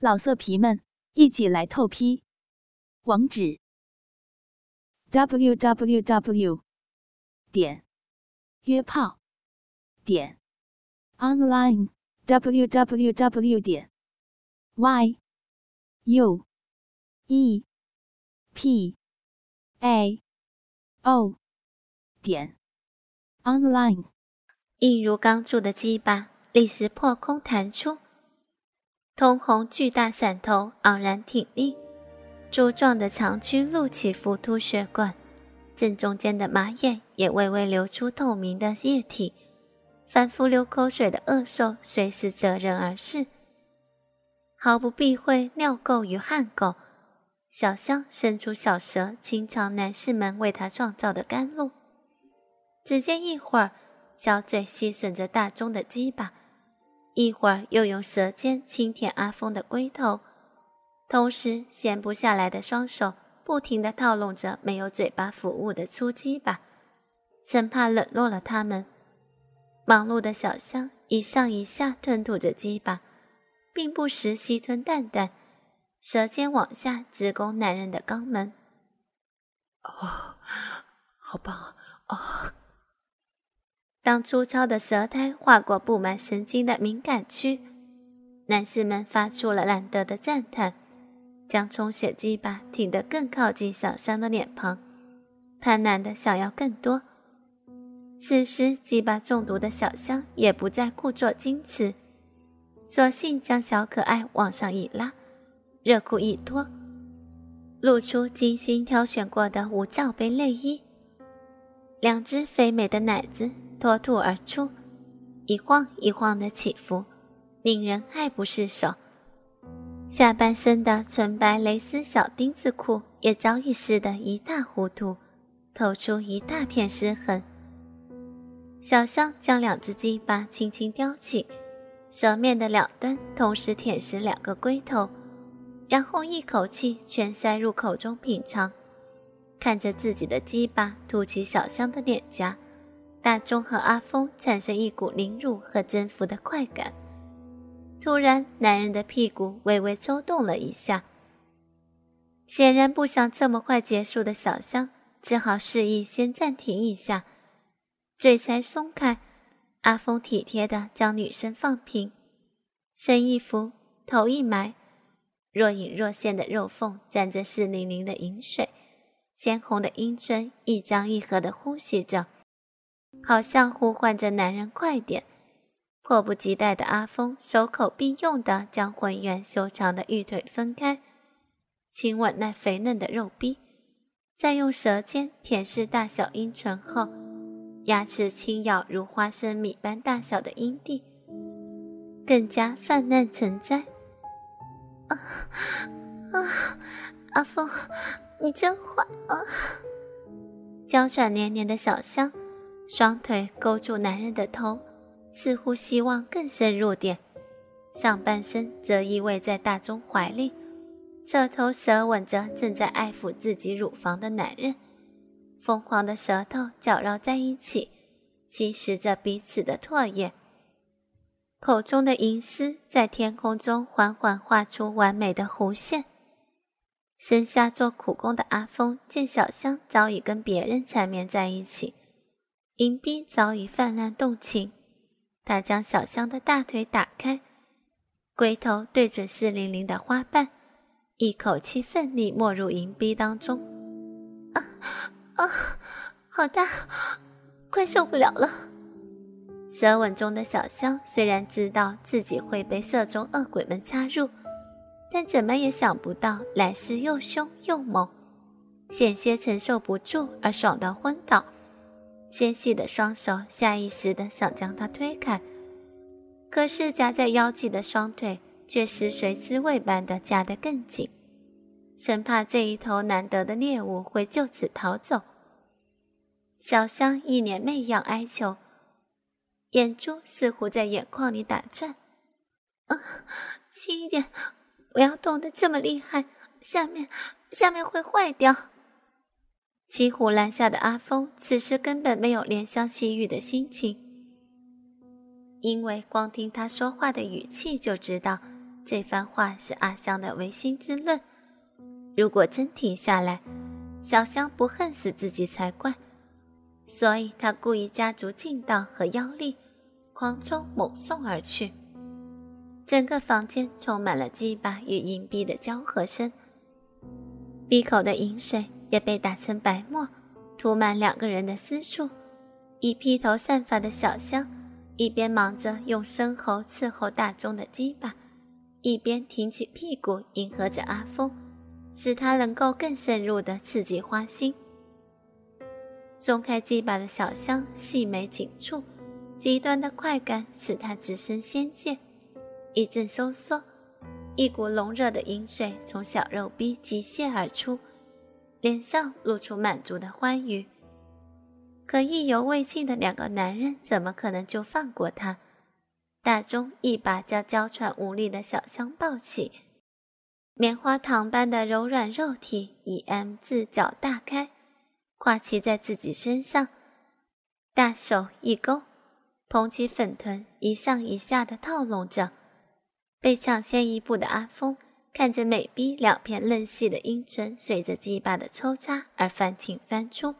老色皮们，一起来透批！网址：w w w 点约炮点 online w w w 点 y u e p a o 点 online。一如钢铸的鸡巴，立时破空弹出。通红巨大伞头昂然挺立，粗壮的长躯露起浮凸血管，正中间的马眼也微微流出透明的液体，反复流口水的恶兽随时择人而噬，毫不避讳尿垢与汗垢。小香伸出小舌，清尝男士们为她创造的甘露。只见一会儿，小嘴吸吮着大钟的鸡巴。一会儿又用舌尖轻舔阿峰的龟头，同时闲不下来的双手不停地套拢着没有嘴巴服务的粗鸡巴，生怕冷落了他们。忙碌的小香一上一下吞吐着鸡巴，并不时吸吞蛋蛋，舌尖往下直攻男人的肛门。哦，好棒啊！当粗糙的舌苔划过布满神经的敏感区，男士们发出了难得的赞叹，将充血鸡巴挺得更靠近小香的脸庞，贪婪的想要更多。此时，鸡巴中毒的小香也不再故作矜持，索性将小可爱往上一拉，热裤一脱，露出精心挑选过的无罩杯内衣，两只肥美的奶子。脱兔而出，一晃一晃的起伏，令人爱不释手。下半身的纯白蕾丝小丁字裤也早已湿得一塌糊涂，透出一大片湿痕。小香将两只鸡巴轻轻叼起，舌面的两端同时舔食两个龟头，然后一口气全塞入口中品尝，看着自己的鸡巴凸起小香的脸颊。大钟和阿峰产生一股凌辱和征服的快感。突然，男人的屁股微微抽动了一下，显然不想这么快结束的小香只好示意先暂停一下，嘴才松开。阿峰体贴地将女生放平，身一伏，头一埋，若隐若现的肉缝沾着湿淋淋的饮水，鲜红的阴唇一张一合地呼吸着。好像呼唤着男人快点，迫不及待的阿峰手口并用的将浑圆修长的玉腿分开，亲吻那肥嫩的肉壁，再用舌尖舔舐大小阴唇后，牙齿轻咬如花生米般大小的阴蒂，更加泛滥成灾。啊啊！阿峰，你真坏啊！娇喘连连的小香。双腿勾住男人的头，似乎希望更深入点；上半身则依偎在大钟怀里，侧头舌吻着正在爱抚自己乳房的男人。疯狂的舌头搅绕在一起，吸食着彼此的唾液。口中的银丝在天空中缓缓画出完美的弧线。身下做苦工的阿峰见小香早已跟别人缠绵在一起。银币早已泛滥动情，他将小香的大腿打开，龟头对准湿淋淋的花瓣，一口气奋力没入银币当中。啊啊，好大，快受不了了！舌吻中的小香虽然知道自己会被色中恶鬼们插入，但怎么也想不到来势又凶又猛，险些承受不住而爽到昏倒。纤细的双手下意识地想将他推开，可是夹在腰际的双腿却食髓知味般的夹得更紧，生怕这一头难得的猎物会就此逃走。小香一脸媚样哀求，眼珠似乎在眼眶里打转：“啊，轻一点，不要动得这么厉害，下面下面会坏掉。”骑虎难下的阿峰此时根本没有怜香惜玉的心情，因为光听他说话的语气就知道，这番话是阿香的违心之论。如果真停下来，小香不恨死自己才怪。所以他故意加足劲道和妖力，狂冲猛送而去。整个房间充满了鸡巴与银币的交合声，闭口的饮水也被打成白沫，涂满两个人的私处。一披头散发的小香，一边忙着用生喉伺候大钟的鸡巴，一边挺起屁股迎合着阿峰，使他能够更深入的刺激花心。松开鸡巴的小香细眉紧蹙，极端的快感使他直升仙界。一阵收缩，一股浓热的饮水从小肉逼急泻而出，脸上露出满足的欢愉。可意犹未尽的两个男人怎么可能就放过他？大钟一把将娇喘无力的小香抱起，棉花糖般的柔软肉体以 M 字脚大开，跨骑在自己身上，大手一勾，捧起粉臀，一上一下的套拢着。被抢先一步的阿峰看着美逼两片嫩细的阴唇随着鸡巴的抽插而翻进翻出，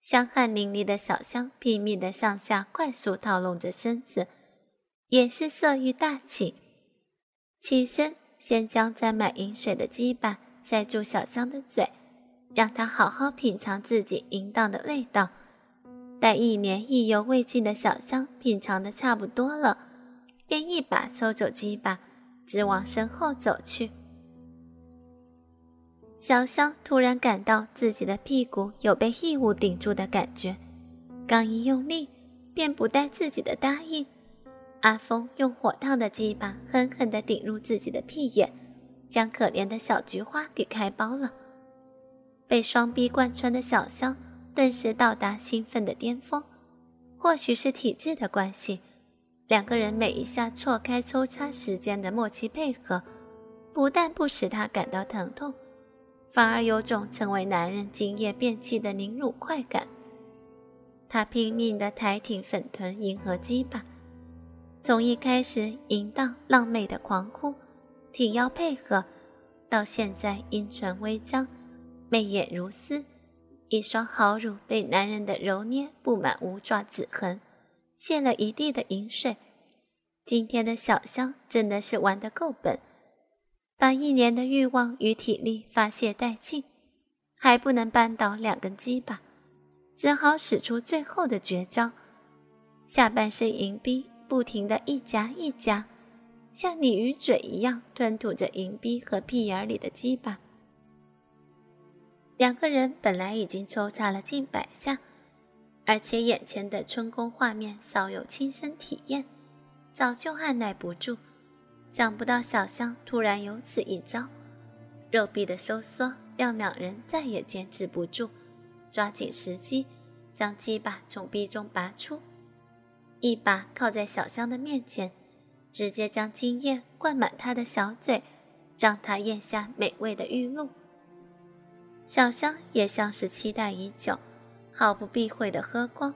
香汗淋漓的小香拼命的上下快速套拢着身子，也是色欲大起。起身先将沾满饮水的鸡巴塞住小香的嘴，让她好好品尝自己淫荡的味道。待一年意犹未尽的小香品尝的差不多了。便一把抽走鸡巴，直往身后走去。小香突然感到自己的屁股有被异物顶住的感觉，刚一用力，便不带自己的答应。阿峰用火烫的鸡巴狠狠地顶入自己的屁眼，将可怜的小菊花给开包了。被双臂贯穿的小香顿时到达兴奋的巅峰，或许是体质的关系。两个人每一下错开抽插时间的默契配合，不但不使他感到疼痛，反而有种成为男人今夜便器的凝乳快感。他拼命地抬挺粉臀，迎合鸡巴，从一开始淫荡浪媚的狂呼，挺腰配合，到现在阴唇微张，媚眼如丝，一双好乳被男人的揉捏布满无爪指痕。溅了一地的银水，今天的小香真的是玩得够本，把一年的欲望与体力发泄殆尽，还不能扳倒两根鸡巴，只好使出最后的绝招，下半身银币不停的一夹一夹，像鲤鱼嘴一样吞吐着银币和屁眼里的鸡巴。两个人本来已经抽插了近百下。而且眼前的春宫画面稍有亲身体验，早就按耐不住。想不到小香突然有此一招，肉壁的收缩让两人再也坚持不住，抓紧时机将鸡巴从壁中拔出，一把靠在小香的面前，直接将精液灌满她的小嘴，让她咽下美味的玉露。小香也像是期待已久。毫不避讳的喝光，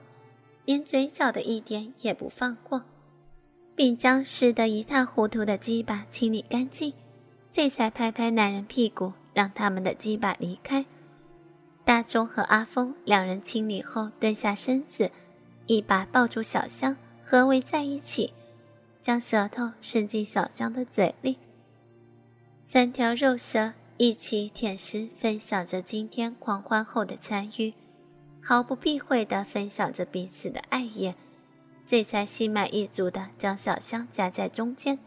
连嘴角的一点也不放过，并将湿得一塌糊涂的鸡巴清理干净，这才拍拍男人屁股，让他们的鸡巴离开。大钟和阿峰两人清理后，蹲下身子，一把抱住小香，合围在一起，将舌头伸进小香的嘴里，三条肉舌一起舔食，分享着今天狂欢后的残余。毫不避讳地分享着彼此的爱意，这才心满意足地将小香夹在中间，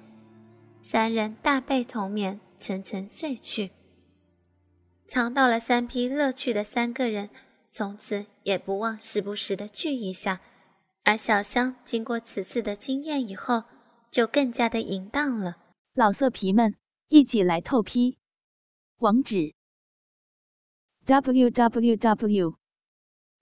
三人大被同眠，沉沉睡去。尝到了三批乐趣的三个人，从此也不忘时不时的聚一下。而小香经过此次的经验以后，就更加的淫荡了。老色皮们，一起来透批！网址：w w w.